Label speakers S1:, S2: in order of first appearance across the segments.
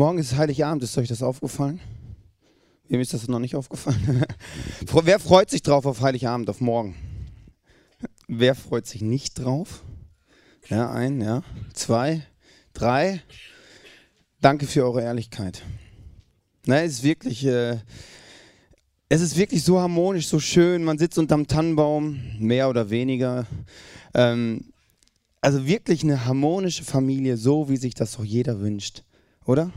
S1: Morgen ist Heiligabend, ist euch das aufgefallen? Wem ist das noch nicht aufgefallen? Wer freut sich drauf auf Heiligabend, auf morgen? Wer freut sich nicht drauf? Ja, ein, ja, zwei, drei. Danke für eure Ehrlichkeit. Na, es ist wirklich, äh, es ist wirklich so harmonisch, so schön. Man sitzt unterm Tannenbaum, mehr oder weniger. Ähm, also wirklich eine harmonische Familie, so wie sich das doch jeder wünscht, oder?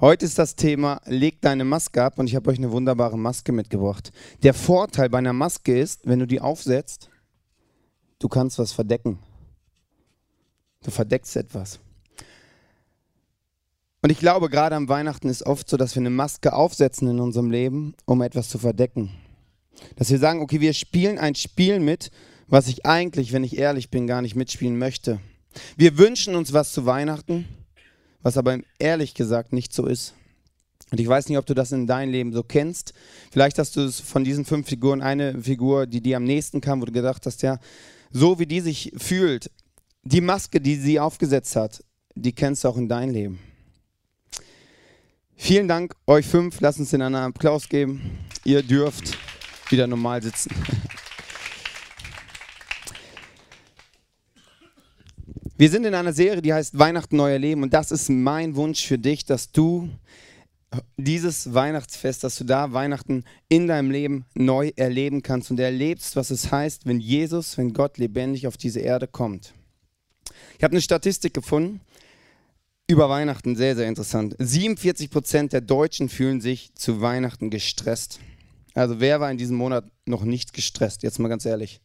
S1: Heute ist das Thema, leg deine Maske ab und ich habe euch eine wunderbare Maske mitgebracht. Der Vorteil bei einer Maske ist, wenn du die aufsetzt, du kannst was verdecken. Du verdeckst etwas. Und ich glaube, gerade am Weihnachten ist oft so, dass wir eine Maske aufsetzen in unserem Leben, um etwas zu verdecken. Dass wir sagen, okay, wir spielen ein Spiel mit, was ich eigentlich, wenn ich ehrlich bin, gar nicht mitspielen möchte. Wir wünschen uns was zu Weihnachten, was aber ehrlich gesagt nicht so ist. Und ich weiß nicht, ob du das in deinem Leben so kennst. Vielleicht hast du es von diesen fünf Figuren eine Figur, die dir am nächsten kam, wo du gedacht hast, ja, so wie die sich fühlt, die Maske, die sie aufgesetzt hat, die kennst du auch in deinem Leben. Vielen Dank euch fünf. Lasst uns den einen Applaus geben. Ihr dürft wieder normal sitzen. Wir sind in einer Serie, die heißt Weihnachten neu erleben und das ist mein Wunsch für dich, dass du dieses Weihnachtsfest, dass du da Weihnachten in deinem Leben neu erleben kannst und erlebst, was es heißt, wenn Jesus, wenn Gott lebendig auf diese Erde kommt. Ich habe eine Statistik gefunden über Weihnachten, sehr, sehr interessant. 47 Prozent der Deutschen fühlen sich zu Weihnachten gestresst. Also wer war in diesem Monat noch nicht gestresst? Jetzt mal ganz ehrlich.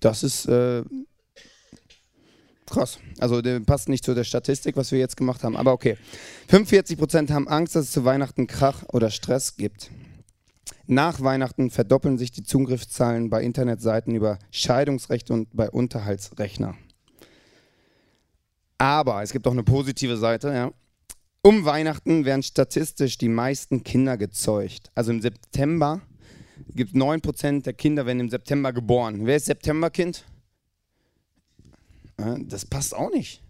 S1: Das ist äh, Krass. Also der passt nicht zu der Statistik, was wir jetzt gemacht haben. Aber okay. 45 Prozent haben Angst, dass es zu Weihnachten Krach oder Stress gibt. Nach Weihnachten verdoppeln sich die Zugriffszahlen bei Internetseiten über Scheidungsrecht und bei Unterhaltsrechner. Aber es gibt auch eine positive Seite. Ja. Um Weihnachten werden statistisch die meisten Kinder gezeugt. Also im September gibt es 9% der Kinder werden im September geboren. Wer ist Septemberkind? Das passt auch nicht.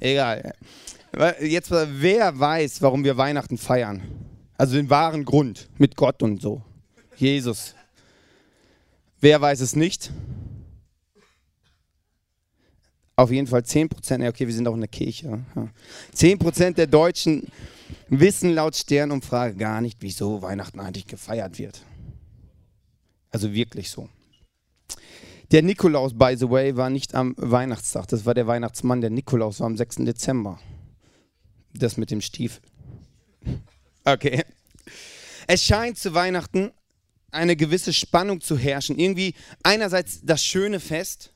S1: Egal. Jetzt, wer weiß, warum wir Weihnachten feiern? Also den wahren Grund mit Gott und so. Jesus. Wer weiß es nicht? Auf jeden Fall 10 Prozent, okay, wir sind auch in der Kirche. 10 Prozent der Deutschen wissen laut Sternumfrage gar nicht, wieso Weihnachten eigentlich gefeiert wird. Also wirklich so. Der Nikolaus, by the way, war nicht am Weihnachtstag. Das war der Weihnachtsmann. Der Nikolaus war am 6. Dezember. Das mit dem Stiefel. Okay. Es scheint zu Weihnachten eine gewisse Spannung zu herrschen. Irgendwie einerseits das schöne Fest,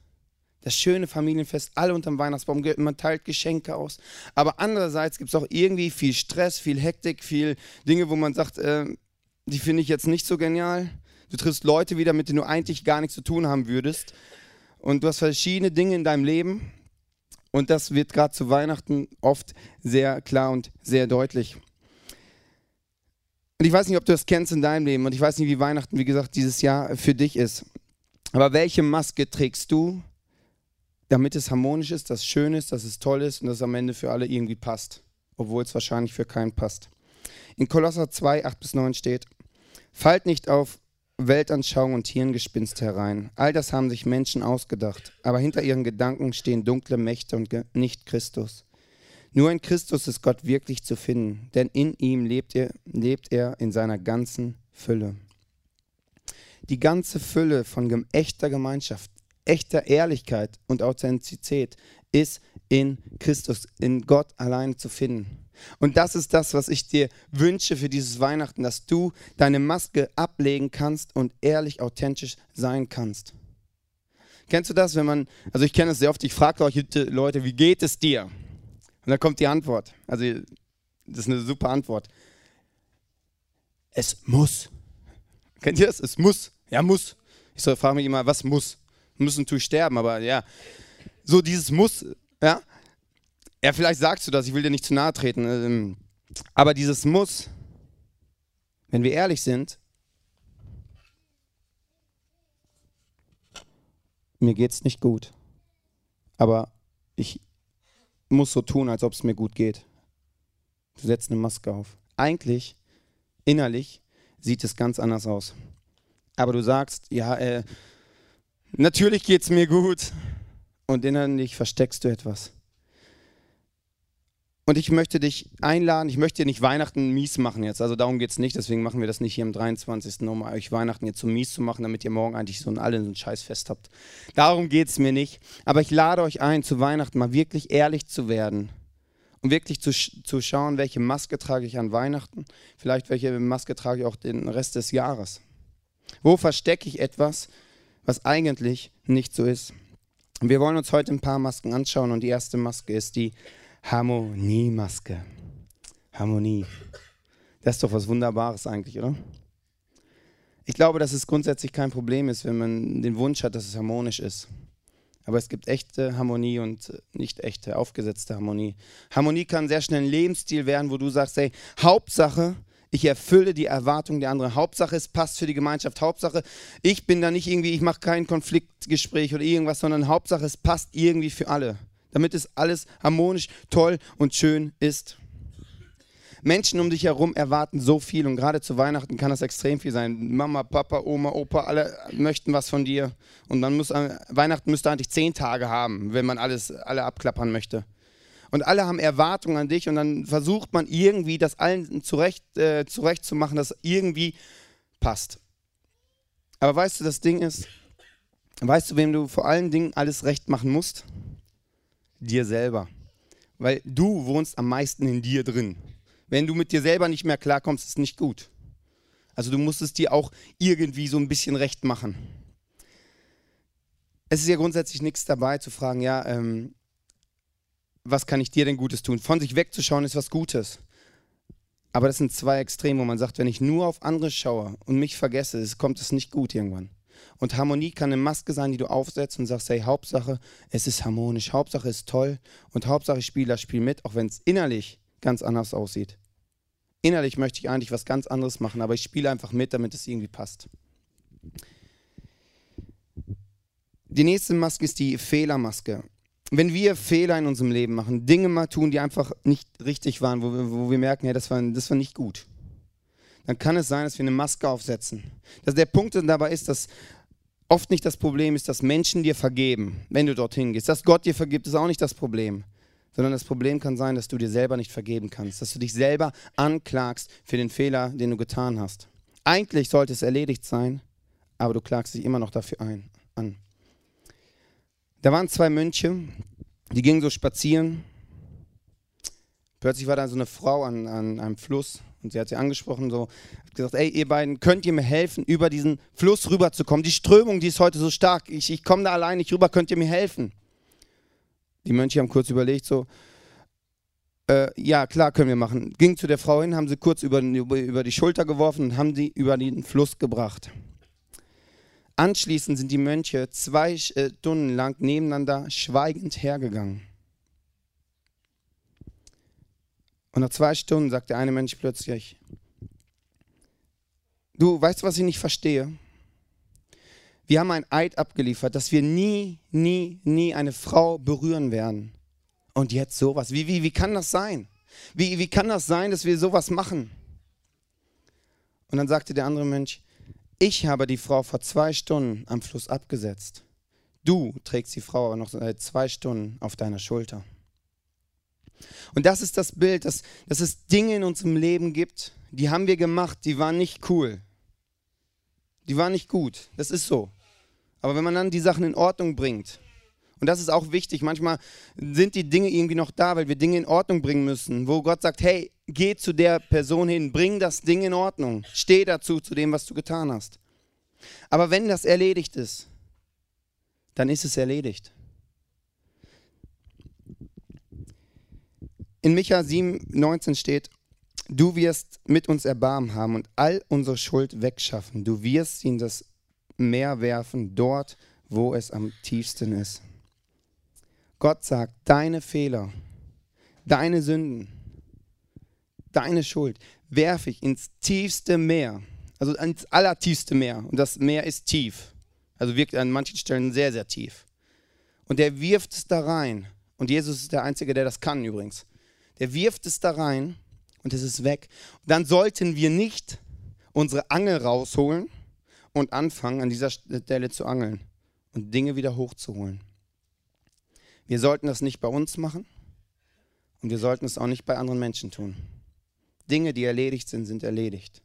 S1: das schöne Familienfest, alle unterm Weihnachtsbaum, man teilt Geschenke aus. Aber andererseits gibt es auch irgendwie viel Stress, viel Hektik, viel Dinge, wo man sagt, äh, die finde ich jetzt nicht so genial. Du triffst Leute wieder, mit denen du eigentlich gar nichts zu tun haben würdest. Und du hast verschiedene Dinge in deinem Leben. Und das wird gerade zu Weihnachten oft sehr klar und sehr deutlich. Und ich weiß nicht, ob du das kennst in deinem Leben. Und ich weiß nicht, wie Weihnachten, wie gesagt, dieses Jahr für dich ist. Aber welche Maske trägst du, damit es harmonisch ist, dass es schön ist, dass es toll ist und dass es am Ende für alle irgendwie passt? Obwohl es wahrscheinlich für keinen passt. In Kolosser 2, 8 bis 9 steht, Fallt nicht auf Weltanschauung und Hirngespinst herein. All das haben sich Menschen ausgedacht, aber hinter ihren Gedanken stehen dunkle Mächte und nicht Christus. Nur in Christus ist Gott wirklich zu finden, denn in ihm lebt er, lebt er in seiner ganzen Fülle. Die ganze Fülle von echter Gemeinschaft, echter Ehrlichkeit und Authentizität ist in Christus, in Gott allein zu finden. Und das ist das, was ich dir wünsche für dieses Weihnachten, dass du deine Maske ablegen kannst und ehrlich, authentisch sein kannst. Kennst du das, wenn man, also ich kenne es sehr oft, ich frage euch Leute, wie geht es dir? Und dann kommt die Antwort. Also das ist eine super Antwort. Es muss. Kennt ihr das? Es muss. Ja, muss. Ich frage mich immer, was muss? Müssen tue ich sterben, aber ja. So dieses Muss, ja. Ja, vielleicht sagst du das, ich will dir nicht zu nahe treten. Ähm, aber dieses Muss, wenn wir ehrlich sind, mir geht es nicht gut. Aber ich muss so tun, als ob es mir gut geht. Du setzt eine Maske auf. Eigentlich, innerlich, sieht es ganz anders aus. Aber du sagst, ja, äh, natürlich geht es mir gut. Und innerlich versteckst du etwas. Und ich möchte dich einladen, ich möchte dir nicht Weihnachten mies machen jetzt. Also darum geht es nicht, deswegen machen wir das nicht hier am 23. um euch Weihnachten jetzt so mies zu machen, damit ihr morgen eigentlich so ein, alle so ein Scheißfest habt. Darum geht es mir nicht. Aber ich lade euch ein, zu Weihnachten mal wirklich ehrlich zu werden. Und wirklich zu, zu schauen, welche Maske trage ich an Weihnachten. Vielleicht welche Maske trage ich auch den Rest des Jahres. Wo verstecke ich etwas, was eigentlich nicht so ist? Wir wollen uns heute ein paar Masken anschauen und die erste Maske ist die Harmoniemaske. Harmonie. Das ist doch was Wunderbares eigentlich, oder? Ich glaube, dass es grundsätzlich kein Problem ist, wenn man den Wunsch hat, dass es harmonisch ist. Aber es gibt echte Harmonie und nicht echte, aufgesetzte Harmonie. Harmonie kann sehr schnell ein Lebensstil werden, wo du sagst, hey, Hauptsache, ich erfülle die Erwartungen der anderen. Hauptsache, es passt für die Gemeinschaft. Hauptsache, ich bin da nicht irgendwie, ich mache kein Konfliktgespräch oder irgendwas, sondern Hauptsache, es passt irgendwie für alle damit es alles harmonisch, toll und schön ist. Menschen um dich herum erwarten so viel und gerade zu Weihnachten kann das extrem viel sein. Mama, Papa, Oma, Opa, alle möchten was von dir und man muss äh, Weihnachten müsste eigentlich zehn Tage haben, wenn man alles alle abklappern möchte. Und alle haben Erwartungen an dich und dann versucht man irgendwie das allen zurecht, äh, zurecht dass irgendwie passt. Aber weißt du, das Ding ist, weißt du, wem du vor allen Dingen alles recht machen musst? Dir selber. Weil du wohnst am meisten in dir drin. Wenn du mit dir selber nicht mehr klarkommst, ist nicht gut. Also du musst es dir auch irgendwie so ein bisschen recht machen. Es ist ja grundsätzlich nichts dabei zu fragen, ja, ähm, was kann ich dir denn Gutes tun? Von sich wegzuschauen ist was Gutes. Aber das sind zwei Extreme, wo man sagt, wenn ich nur auf andere schaue und mich vergesse, kommt es nicht gut irgendwann. Und Harmonie kann eine Maske sein, die du aufsetzt und sagst, hey, Hauptsache, es ist harmonisch, Hauptsache, es ist toll und Hauptsache, ich spiele das Spiel mit, auch wenn es innerlich ganz anders aussieht. Innerlich möchte ich eigentlich was ganz anderes machen, aber ich spiele einfach mit, damit es irgendwie passt. Die nächste Maske ist die Fehlermaske. Wenn wir Fehler in unserem Leben machen, Dinge mal tun, die einfach nicht richtig waren, wo wir, wo wir merken, hey, das war, das war nicht gut, dann kann es sein, dass wir eine Maske aufsetzen. Dass der Punkt dabei ist, dass oft nicht das Problem ist, dass Menschen dir vergeben, wenn du dorthin gehst. Dass Gott dir vergibt, ist auch nicht das Problem. Sondern das Problem kann sein, dass du dir selber nicht vergeben kannst. Dass du dich selber anklagst für den Fehler, den du getan hast. Eigentlich sollte es erledigt sein, aber du klagst dich immer noch dafür ein, an. Da waren zwei Mönche, die gingen so spazieren. Plötzlich war da so eine Frau an, an einem Fluss und sie hat sie angesprochen, so, hat gesagt, ey, ihr beiden, könnt ihr mir helfen, über diesen Fluss rüberzukommen? Die Strömung, die ist heute so stark, ich, ich komme da allein nicht rüber, könnt ihr mir helfen? Die Mönche haben kurz überlegt, so, äh, ja, klar, können wir machen. Ging zu der Frau hin, haben sie kurz über, über die Schulter geworfen und haben sie über den Fluss gebracht. Anschließend sind die Mönche zwei äh, Stunden lang nebeneinander schweigend hergegangen. Und nach zwei Stunden sagt der eine Mensch plötzlich, du weißt was ich nicht verstehe? Wir haben ein Eid abgeliefert, dass wir nie, nie, nie eine Frau berühren werden. Und jetzt sowas. Wie, wie, wie kann das sein? Wie, wie kann das sein, dass wir sowas machen? Und dann sagte der andere Mensch, ich habe die Frau vor zwei Stunden am Fluss abgesetzt. Du trägst die Frau aber noch seit zwei Stunden auf deiner Schulter. Und das ist das Bild, dass, dass es Dinge in unserem Leben gibt, die haben wir gemacht, die waren nicht cool. Die waren nicht gut. Das ist so. Aber wenn man dann die Sachen in Ordnung bringt, und das ist auch wichtig, manchmal sind die Dinge irgendwie noch da, weil wir Dinge in Ordnung bringen müssen, wo Gott sagt, hey, geh zu der Person hin, bring das Ding in Ordnung, steh dazu, zu dem, was du getan hast. Aber wenn das erledigt ist, dann ist es erledigt. In Micha 7, 19 steht, du wirst mit uns Erbarmen haben und all unsere Schuld wegschaffen. Du wirst sie in das Meer werfen, dort, wo es am tiefsten ist. Gott sagt, deine Fehler, deine Sünden, deine Schuld werfe ich ins tiefste Meer, also ins allertiefste Meer. Und das Meer ist tief, also wirkt an manchen Stellen sehr, sehr tief. Und er wirft es da rein Und Jesus ist der Einzige, der das kann übrigens. Der wirft es da rein und es ist weg. Dann sollten wir nicht unsere Angel rausholen und anfangen, an dieser Stelle zu angeln und Dinge wieder hochzuholen. Wir sollten das nicht bei uns machen und wir sollten es auch nicht bei anderen Menschen tun. Dinge, die erledigt sind, sind erledigt.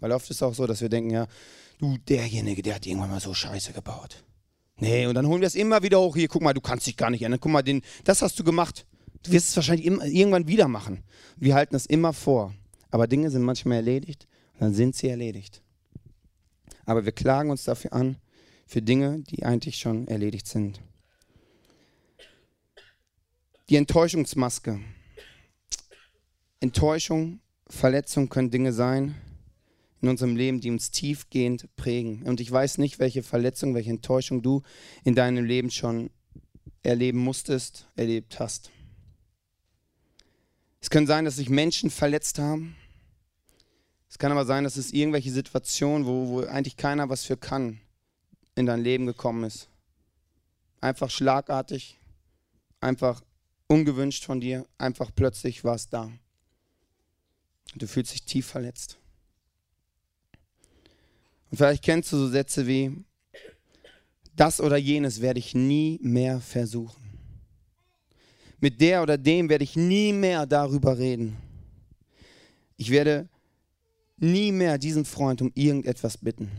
S1: Weil oft ist es auch so, dass wir denken, ja, du, derjenige, der hat irgendwann mal so Scheiße gebaut. Nee, und dann holen wir es immer wieder hoch. Hier, guck mal, du kannst dich gar nicht ändern. Guck mal, den, das hast du gemacht. Du wirst es wahrscheinlich immer, irgendwann wieder machen. Wir halten das immer vor. Aber Dinge sind manchmal erledigt und dann sind sie erledigt. Aber wir klagen uns dafür an, für Dinge, die eigentlich schon erledigt sind. Die Enttäuschungsmaske. Enttäuschung, Verletzung können Dinge sein in unserem Leben, die uns tiefgehend prägen. Und ich weiß nicht, welche Verletzung, welche Enttäuschung du in deinem Leben schon erleben musstest, erlebt hast. Es kann sein, dass sich Menschen verletzt haben. Es kann aber sein, dass es irgendwelche Situationen, wo, wo eigentlich keiner was für kann, in dein Leben gekommen ist. Einfach schlagartig, einfach ungewünscht von dir, einfach plötzlich war es da. Und du fühlst dich tief verletzt. Und vielleicht kennst du so Sätze wie, das oder jenes werde ich nie mehr versuchen. Mit der oder dem werde ich nie mehr darüber reden. Ich werde nie mehr diesen Freund um irgendetwas bitten.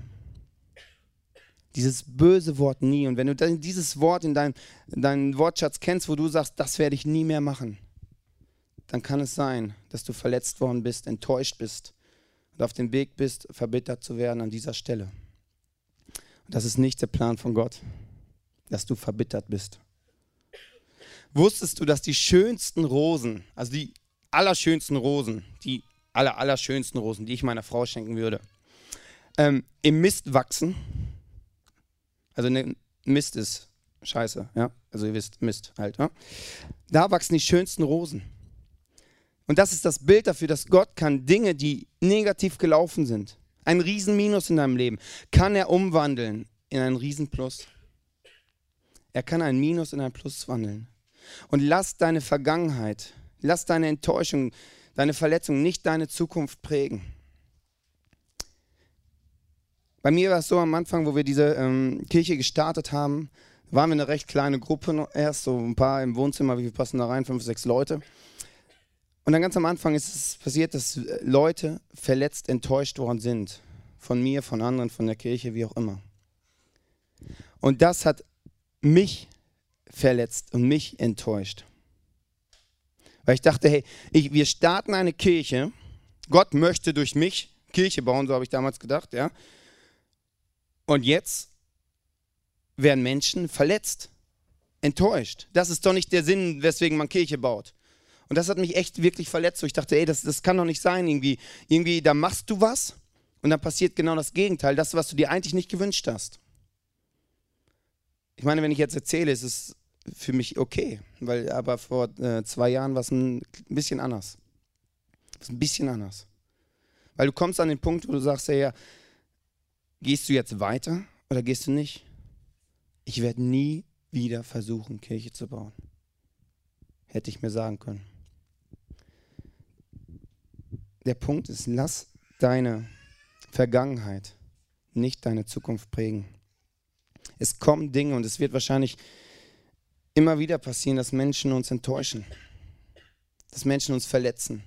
S1: Dieses böse Wort nie. Und wenn du dieses Wort in deinem dein Wortschatz kennst, wo du sagst, das werde ich nie mehr machen, dann kann es sein, dass du verletzt worden bist, enttäuscht bist und auf dem Weg bist, verbittert zu werden an dieser Stelle. Und das ist nicht der Plan von Gott, dass du verbittert bist. Wusstest du, dass die schönsten Rosen, also die allerschönsten Rosen, die aller, allerschönsten Rosen, die ich meiner Frau schenken würde, ähm, im Mist wachsen? Also ne, Mist ist scheiße, ja? Also ihr wisst, Mist halt, ja? Da wachsen die schönsten Rosen. Und das ist das Bild dafür, dass Gott kann Dinge, die negativ gelaufen sind, ein Riesenminus in deinem Leben, kann er umwandeln in ein Riesenplus. Er kann ein Minus in ein Plus wandeln. Und lass deine Vergangenheit, lass deine Enttäuschung, deine Verletzung nicht deine Zukunft prägen. Bei mir war es so am Anfang, wo wir diese ähm, Kirche gestartet haben, waren wir eine recht kleine Gruppe erst, so ein paar im Wohnzimmer, wie viel passen da rein? Fünf, sechs Leute. Und dann ganz am Anfang ist es passiert, dass Leute verletzt, enttäuscht worden sind. Von mir, von anderen, von der Kirche, wie auch immer. Und das hat mich verletzt und mich enttäuscht. Weil ich dachte, hey, ich, wir starten eine Kirche. Gott möchte durch mich Kirche bauen, so habe ich damals gedacht, ja. Und jetzt werden Menschen verletzt, enttäuscht. Das ist doch nicht der Sinn, weswegen man Kirche baut. Und das hat mich echt wirklich verletzt. ich dachte, ey, das, das kann doch nicht sein. Irgendwie, irgendwie, da machst du was und dann passiert genau das Gegenteil, das, was du dir eigentlich nicht gewünscht hast. Ich meine, wenn ich jetzt erzähle, ist es für mich okay, weil aber vor äh, zwei Jahren war es ein bisschen anders. Ist ein bisschen anders. Weil du kommst an den Punkt, wo du sagst, hey, ja, gehst du jetzt weiter oder gehst du nicht? Ich werde nie wieder versuchen, Kirche zu bauen. Hätte ich mir sagen können. Der Punkt ist, lass deine Vergangenheit nicht deine Zukunft prägen. Es kommen Dinge und es wird wahrscheinlich immer wieder passieren, dass Menschen uns enttäuschen, dass Menschen uns verletzen,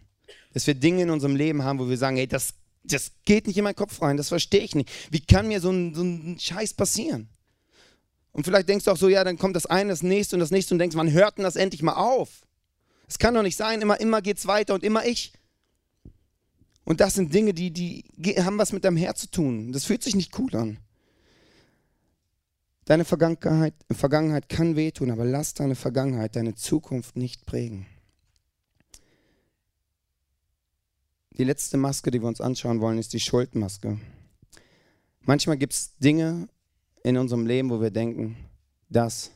S1: dass wir Dinge in unserem Leben haben, wo wir sagen, hey, das, das geht nicht in meinen Kopf rein, das verstehe ich nicht. Wie kann mir so ein, so ein Scheiß passieren? Und vielleicht denkst du auch so, ja, dann kommt das eine, das nächste und das nächste und denkst, wann hört denn das endlich mal auf? Es kann doch nicht sein, immer, immer es weiter und immer ich. Und das sind Dinge, die, die haben was mit deinem Herz zu tun. Das fühlt sich nicht cool an. Deine Vergangenheit, Vergangenheit kann wehtun, aber lass deine Vergangenheit, deine Zukunft nicht prägen. Die letzte Maske, die wir uns anschauen wollen, ist die Schuldmaske. Manchmal gibt es Dinge in unserem Leben, wo wir denken, das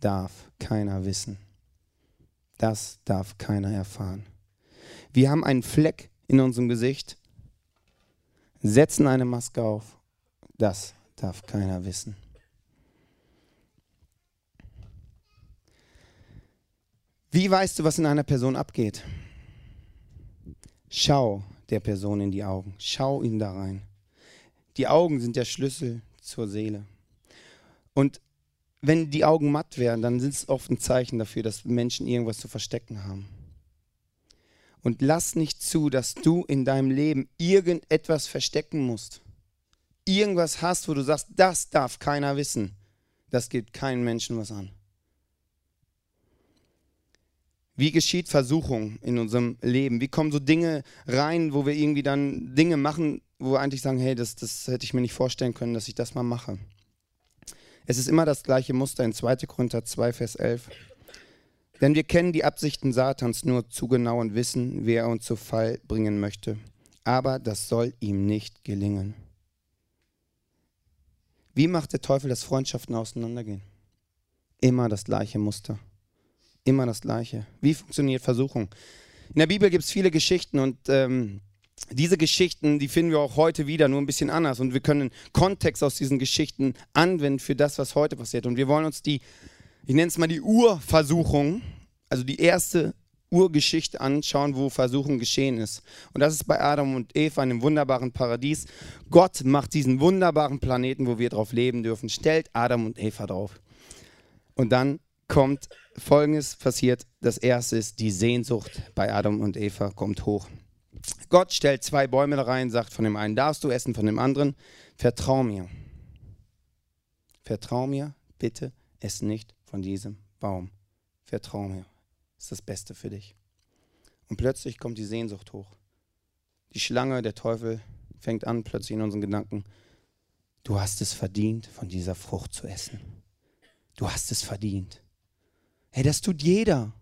S1: darf keiner wissen. Das darf keiner erfahren. Wir haben einen Fleck in unserem Gesicht, setzen eine Maske auf. Das darf keiner wissen. Wie weißt du, was in einer Person abgeht? Schau der Person in die Augen. Schau ihn da rein. Die Augen sind der Schlüssel zur Seele. Und wenn die Augen matt werden, dann sind es oft ein Zeichen dafür, dass Menschen irgendwas zu verstecken haben. Und lass nicht zu, dass du in deinem Leben irgendetwas verstecken musst. Irgendwas hast, wo du sagst, das darf keiner wissen. Das geht keinem Menschen was an. Wie geschieht Versuchung in unserem Leben? Wie kommen so Dinge rein, wo wir irgendwie dann Dinge machen, wo wir eigentlich sagen, hey, das, das hätte ich mir nicht vorstellen können, dass ich das mal mache. Es ist immer das gleiche Muster in 2. Korinther 2, Vers 11. Denn wir kennen die Absichten Satans nur zu genau und wissen, wer er uns zu Fall bringen möchte. Aber das soll ihm nicht gelingen. Wie macht der Teufel, dass Freundschaften auseinandergehen? Immer das gleiche Muster. Immer das gleiche. Wie funktioniert Versuchung? In der Bibel gibt es viele Geschichten und ähm, diese Geschichten, die finden wir auch heute wieder, nur ein bisschen anders. Und wir können Kontext aus diesen Geschichten anwenden für das, was heute passiert. Und wir wollen uns die, ich nenne es mal die Urversuchung, also die erste Urgeschichte anschauen, wo Versuchung geschehen ist. Und das ist bei Adam und Eva in einem wunderbaren Paradies. Gott macht diesen wunderbaren Planeten, wo wir drauf leben dürfen, stellt Adam und Eva drauf. Und dann kommt Folgendes passiert. Das erste ist, die Sehnsucht bei Adam und Eva kommt hoch. Gott stellt zwei Bäume da rein, sagt von dem einen darfst du essen, von dem anderen vertrau mir. Vertrau mir, bitte ess nicht von diesem Baum. Vertrau mir. Ist das Beste für dich. Und plötzlich kommt die Sehnsucht hoch. Die Schlange, der Teufel fängt an plötzlich in unseren Gedanken, du hast es verdient, von dieser Frucht zu essen. Du hast es verdient. Hey, das tut jeder.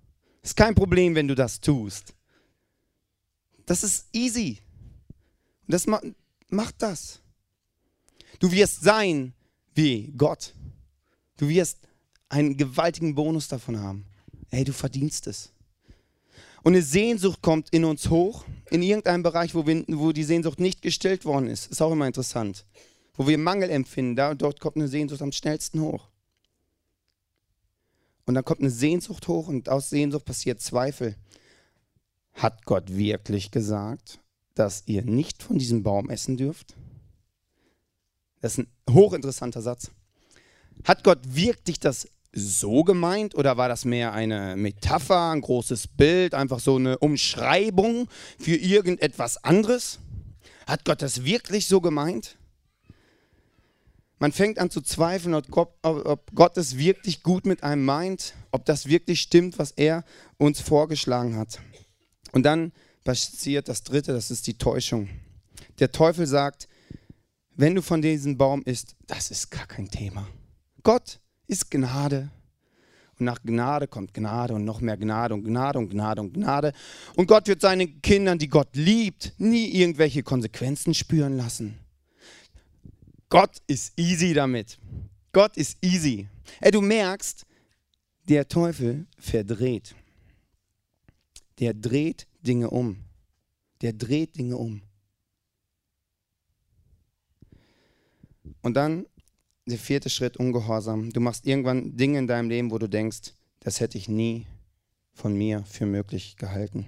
S1: Ist kein Problem, wenn du das tust. Das ist easy. Und das macht, das. Du wirst sein wie Gott. Du wirst einen gewaltigen Bonus davon haben. Hey, du verdienst es. Und eine Sehnsucht kommt in uns hoch, in irgendeinem Bereich, wo, wir, wo die Sehnsucht nicht gestillt worden ist. Ist auch immer interessant. Wo wir Mangel empfinden, da, dort kommt eine Sehnsucht am schnellsten hoch. Und dann kommt eine Sehnsucht hoch und aus Sehnsucht passiert Zweifel. Hat Gott wirklich gesagt, dass ihr nicht von diesem Baum essen dürft? Das ist ein hochinteressanter Satz. Hat Gott wirklich das so gemeint oder war das mehr eine Metapher, ein großes Bild, einfach so eine Umschreibung für irgendetwas anderes? Hat Gott das wirklich so gemeint? Man fängt an zu zweifeln, ob Gott, ob Gott es wirklich gut mit einem meint, ob das wirklich stimmt, was er uns vorgeschlagen hat. Und dann passiert das Dritte, das ist die Täuschung. Der Teufel sagt, wenn du von diesem Baum isst, das ist gar kein Thema. Gott ist Gnade. Und nach Gnade kommt Gnade und noch mehr Gnade und Gnade und Gnade und Gnade. Und Gott wird seinen Kindern, die Gott liebt, nie irgendwelche Konsequenzen spüren lassen. Gott ist easy damit. Gott ist easy. Ey, du merkst, der Teufel verdreht der dreht Dinge um. Der dreht Dinge um. Und dann der vierte Schritt, Ungehorsam. Du machst irgendwann Dinge in deinem Leben, wo du denkst, das hätte ich nie von mir für möglich gehalten.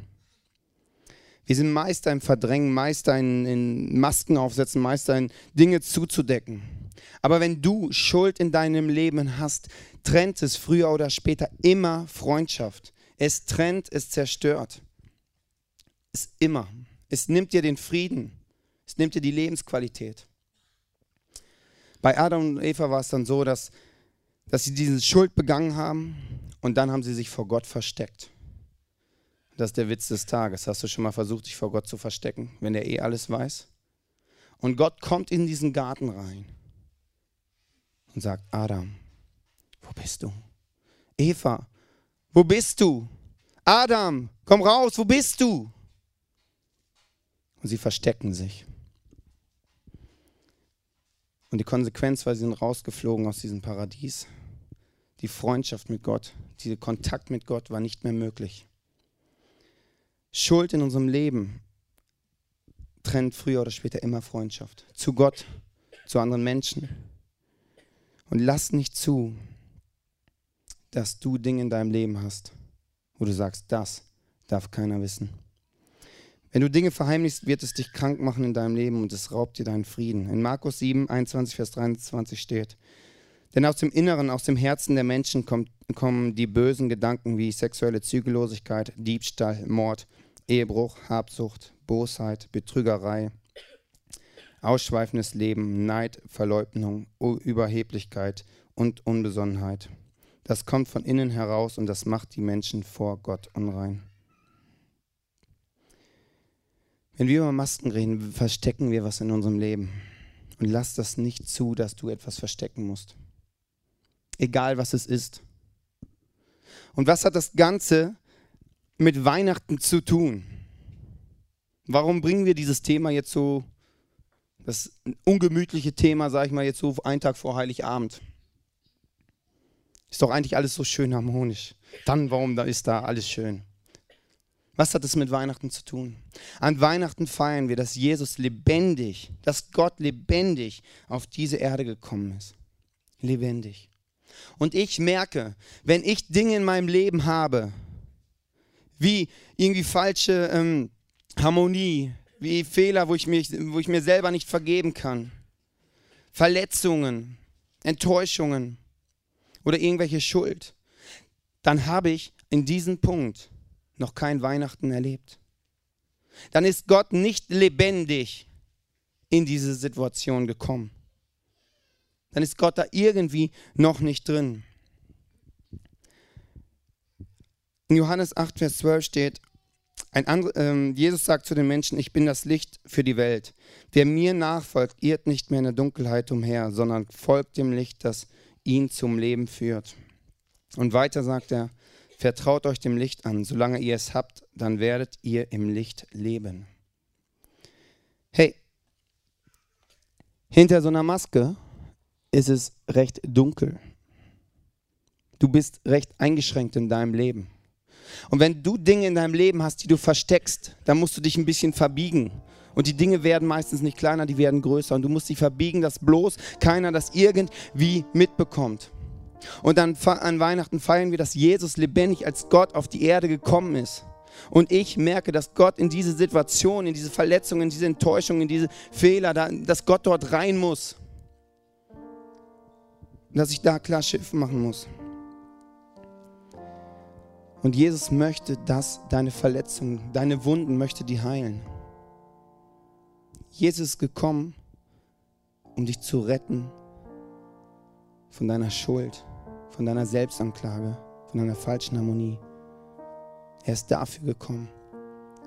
S1: Wir sind Meister im Verdrängen, Meister in, in Masken aufsetzen, Meister in Dinge zuzudecken. Aber wenn du Schuld in deinem Leben hast, trennt es früher oder später immer Freundschaft. Es trennt, es zerstört. Es immer. Es nimmt dir den Frieden. Es nimmt dir die Lebensqualität. Bei Adam und Eva war es dann so, dass, dass sie diese Schuld begangen haben und dann haben sie sich vor Gott versteckt. Das ist der Witz des Tages. Hast du schon mal versucht, dich vor Gott zu verstecken, wenn er eh alles weiß? Und Gott kommt in diesen Garten rein und sagt, Adam, wo bist du? Eva, wo bist du? Adam, komm raus, wo bist du? Und sie verstecken sich. Und die Konsequenz war, sie sind rausgeflogen aus diesem Paradies. Die Freundschaft mit Gott, dieser Kontakt mit Gott war nicht mehr möglich. Schuld in unserem Leben trennt früher oder später immer Freundschaft. Zu Gott, zu anderen Menschen. Und lass nicht zu, dass du Dinge in deinem Leben hast, wo du sagst, das darf keiner wissen. Wenn du Dinge verheimlichst, wird es dich krank machen in deinem Leben und es raubt dir deinen Frieden. In Markus 7, 21, Vers 23 steht, denn aus dem Inneren, aus dem Herzen der Menschen kommt, kommen die bösen Gedanken wie sexuelle Zügellosigkeit, Diebstahl, Mord, Ehebruch, Habsucht, Bosheit, Betrügerei, ausschweifendes Leben, Neid, Verleugnung, Überheblichkeit und Unbesonnenheit. Das kommt von innen heraus und das macht die Menschen vor Gott unrein. Wenn wir über Masken reden, verstecken wir was in unserem Leben. Und lass das nicht zu, dass du etwas verstecken musst. Egal was es ist. Und was hat das Ganze mit Weihnachten zu tun? Warum bringen wir dieses Thema jetzt so, das ungemütliche Thema, sage ich mal, jetzt so einen Tag vor Heiligabend? Ist doch eigentlich alles so schön harmonisch. Dann, warum da ist da alles schön? Was hat es mit Weihnachten zu tun? An Weihnachten feiern wir, dass Jesus lebendig, dass Gott lebendig auf diese Erde gekommen ist. Lebendig. Und ich merke, wenn ich Dinge in meinem Leben habe, wie irgendwie falsche ähm, Harmonie, wie Fehler, wo ich, mich, wo ich mir selber nicht vergeben kann, Verletzungen, Enttäuschungen oder irgendwelche Schuld, dann habe ich in diesem Punkt noch kein Weihnachten erlebt. Dann ist Gott nicht lebendig in diese Situation gekommen. Dann ist Gott da irgendwie noch nicht drin. In Johannes 8, Vers 12 steht, andre, äh, Jesus sagt zu den Menschen, ich bin das Licht für die Welt. Wer mir nachfolgt, irrt nicht mehr in der Dunkelheit umher, sondern folgt dem Licht, das ihn zum Leben führt. Und weiter sagt er, vertraut euch dem Licht an, solange ihr es habt, dann werdet ihr im Licht leben. Hey, hinter so einer Maske ist es recht dunkel. Du bist recht eingeschränkt in deinem Leben. Und wenn du Dinge in deinem Leben hast, die du versteckst, dann musst du dich ein bisschen verbiegen. Und die Dinge werden meistens nicht kleiner, die werden größer. Und du musst dich verbiegen, dass bloß keiner das irgendwie mitbekommt. Und dann an Weihnachten feiern wir, dass Jesus lebendig als Gott auf die Erde gekommen ist. Und ich merke, dass Gott in diese Situation, in diese Verletzungen, in diese Enttäuschung, in diese Fehler, dass Gott dort rein muss. Dass ich da klar Schiff machen muss. Und Jesus möchte, dass deine Verletzungen, deine Wunden, möchte die heilen. Jesus ist gekommen, um dich zu retten von deiner Schuld, von deiner Selbstanklage, von deiner falschen Harmonie. Er ist dafür gekommen.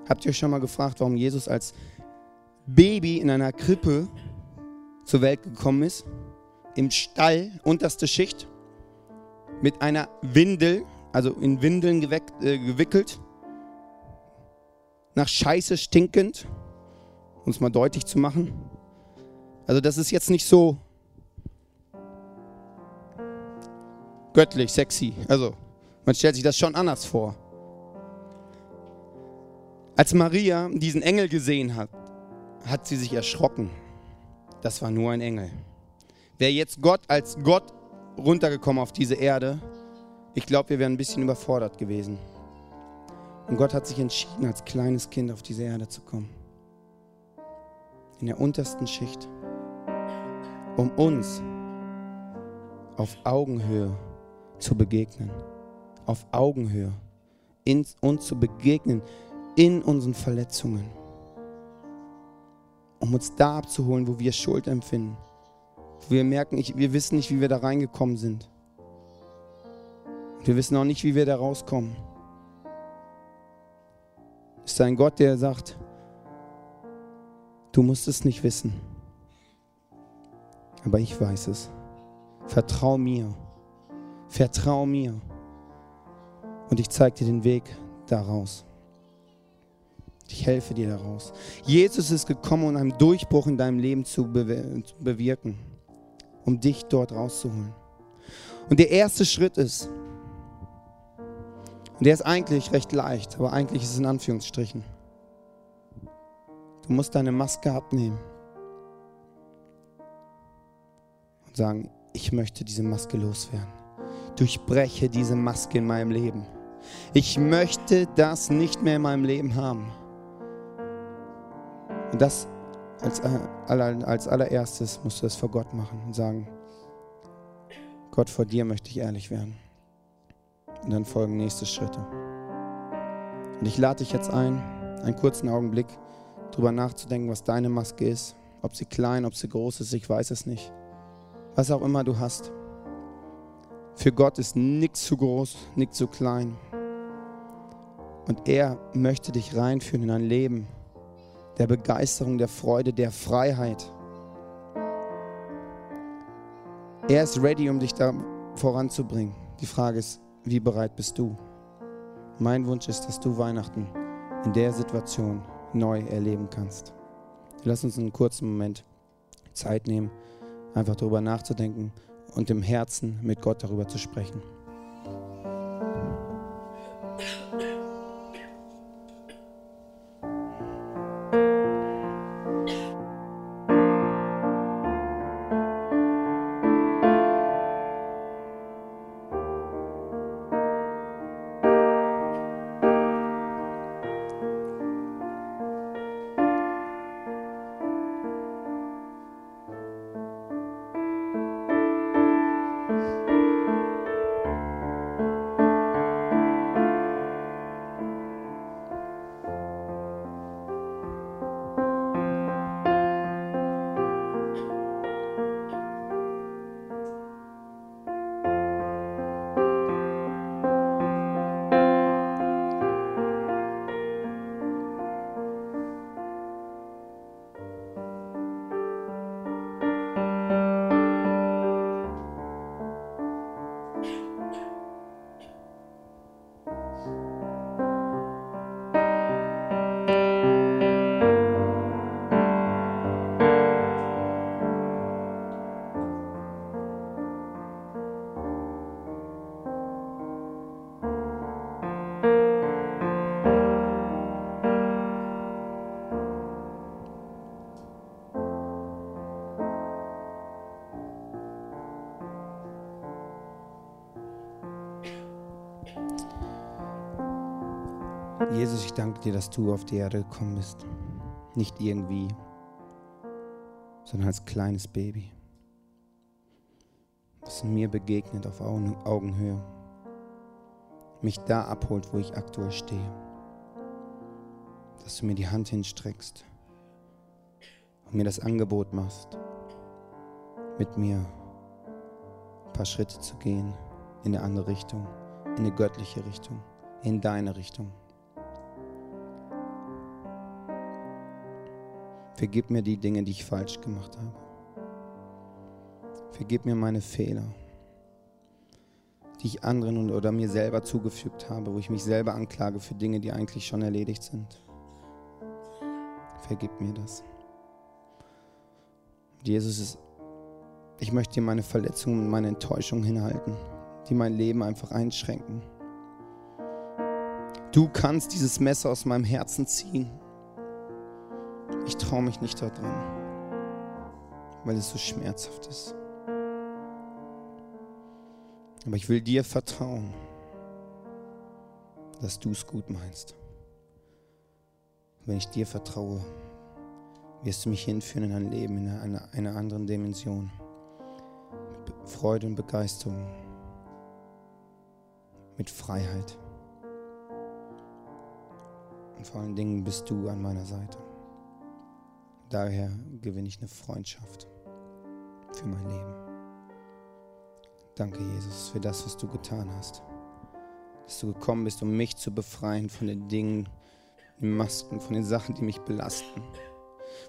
S1: Habt ihr euch schon mal gefragt, warum Jesus als Baby in einer Krippe zur Welt gekommen ist? Im Stall, unterste Schicht, mit einer Windel, also in Windeln geweckt, äh, gewickelt, nach Scheiße stinkend, um es mal deutlich zu machen. Also das ist jetzt nicht so göttlich, sexy. Also man stellt sich das schon anders vor. Als Maria diesen Engel gesehen hat, hat sie sich erschrocken. Das war nur ein Engel. Wäre jetzt Gott als Gott runtergekommen auf diese Erde, ich glaube, wir wären ein bisschen überfordert gewesen. Und Gott hat sich entschieden, als kleines Kind auf diese Erde zu kommen. In der untersten Schicht. Um uns auf Augenhöhe zu begegnen. Auf Augenhöhe. In, uns zu begegnen in unseren Verletzungen. Um uns da abzuholen, wo wir Schuld empfinden. Wo wir merken, ich, wir wissen nicht, wie wir da reingekommen sind. Wir wissen auch nicht, wie wir da rauskommen. Es ist ein Gott, der sagt, du musst es nicht wissen, aber ich weiß es. Vertrau mir, vertrau mir und ich zeige dir den Weg daraus. Ich helfe dir daraus. Jesus ist gekommen, um einen Durchbruch in deinem Leben zu bewirken, um dich dort rauszuholen. Und der erste Schritt ist, und der ist eigentlich recht leicht, aber eigentlich ist es in Anführungsstrichen. Du musst deine Maske abnehmen und sagen, ich möchte diese Maske loswerden. Durchbreche diese Maske in meinem Leben. Ich möchte das nicht mehr in meinem Leben haben. Und das als, äh, als allererstes musst du es vor Gott machen und sagen, Gott, vor dir möchte ich ehrlich werden. Und dann folgen nächste Schritte. Und ich lade dich jetzt ein, einen kurzen Augenblick darüber nachzudenken, was deine Maske ist. Ob sie klein, ob sie groß ist, ich weiß es nicht. Was auch immer du hast. Für Gott ist nichts zu groß, nichts zu klein. Und er möchte dich reinführen in ein Leben der Begeisterung, der Freude, der Freiheit. Er ist ready, um dich da voranzubringen. Die Frage ist, wie bereit bist du? Mein Wunsch ist, dass du Weihnachten in der Situation neu erleben kannst. Lass uns einen kurzen Moment Zeit nehmen, einfach darüber nachzudenken und im Herzen mit Gott darüber zu sprechen. Jesus, ich danke dir, dass du auf die Erde gekommen bist. Nicht irgendwie, sondern als kleines Baby. Das mir begegnet auf Augenhöhe. Mich da abholt, wo ich aktuell stehe. Dass du mir die Hand hinstreckst und mir das Angebot machst, mit mir ein paar Schritte zu gehen in eine andere Richtung, in eine göttliche Richtung, in deine Richtung. Vergib mir die Dinge, die ich falsch gemacht habe. Vergib mir meine Fehler, die ich anderen oder mir selber zugefügt habe, wo ich mich selber anklage für Dinge, die eigentlich schon erledigt sind. Vergib mir das. Jesus, ich möchte dir meine Verletzungen und meine Enttäuschungen hinhalten, die mein Leben einfach einschränken. Du kannst dieses Messer aus meinem Herzen ziehen ich traue mich nicht daran, weil es so schmerzhaft ist. Aber ich will dir vertrauen, dass du es gut meinst. Wenn ich dir vertraue, wirst du mich hinführen in ein Leben in einer, einer anderen Dimension. Mit Freude und Begeisterung. Mit Freiheit. Und vor allen Dingen bist du an meiner Seite. Daher gewinne ich eine Freundschaft für mein Leben. Danke, Jesus, für das, was du getan hast. Dass du gekommen bist, um mich zu befreien von den Dingen, den Masken, von den Sachen, die mich belasten.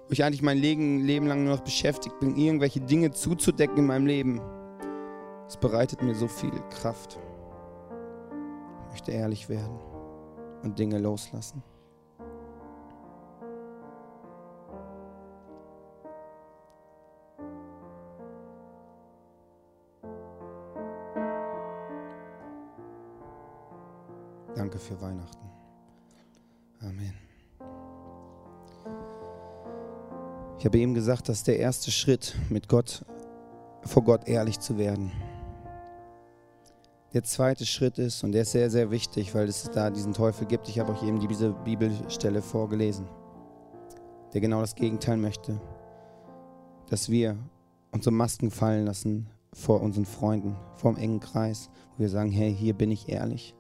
S1: Wo ich eigentlich mein Leben, lang nur noch beschäftigt bin, irgendwelche Dinge zuzudecken in meinem Leben. Es bereitet mir so viel Kraft. Ich möchte ehrlich werden und Dinge loslassen. Danke für Weihnachten. Amen. Ich habe eben gesagt, dass der erste Schritt mit Gott, vor Gott ehrlich zu werden, der zweite Schritt ist, und der ist sehr, sehr wichtig, weil es da diesen Teufel gibt. Ich habe euch eben diese Bibelstelle vorgelesen, der genau das Gegenteil möchte. Dass wir unsere Masken fallen lassen vor unseren Freunden, vor dem engen Kreis, wo wir sagen, hey, hier bin ich ehrlich.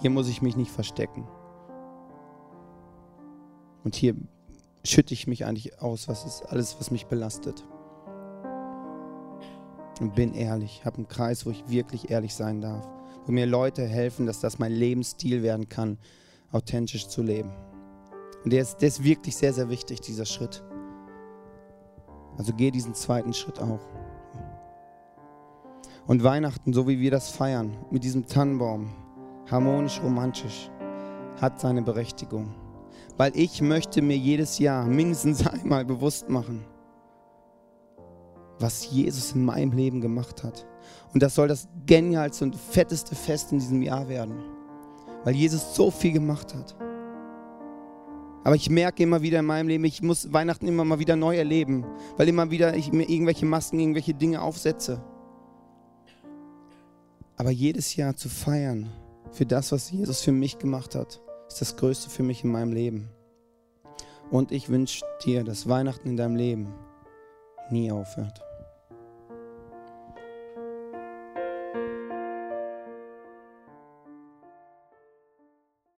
S1: Hier muss ich mich nicht verstecken. Und hier schütte ich mich eigentlich aus, was ist alles, was mich belastet und bin ehrlich. habe einen Kreis, wo ich wirklich ehrlich sein darf. Wo mir Leute helfen, dass das mein Lebensstil werden kann, authentisch zu leben. Und der ist, der ist wirklich sehr, sehr wichtig, dieser Schritt. Also geh diesen zweiten Schritt auch. Und Weihnachten, so wie wir das feiern, mit diesem Tannenbaum, harmonisch, romantisch, hat seine Berechtigung. Weil ich möchte mir jedes Jahr mindestens einmal bewusst machen, was Jesus in meinem Leben gemacht hat. Und das soll das genialste und fetteste Fest in diesem Jahr werden, weil Jesus so viel gemacht hat. Aber ich merke immer wieder in meinem Leben, ich muss Weihnachten immer mal wieder neu erleben, weil immer wieder ich mir irgendwelche Masken, irgendwelche Dinge aufsetze. Aber jedes Jahr zu feiern für das, was Jesus für mich gemacht hat, ist das Größte für mich in meinem Leben. Und ich wünsche dir, dass Weihnachten in deinem Leben nie aufhört.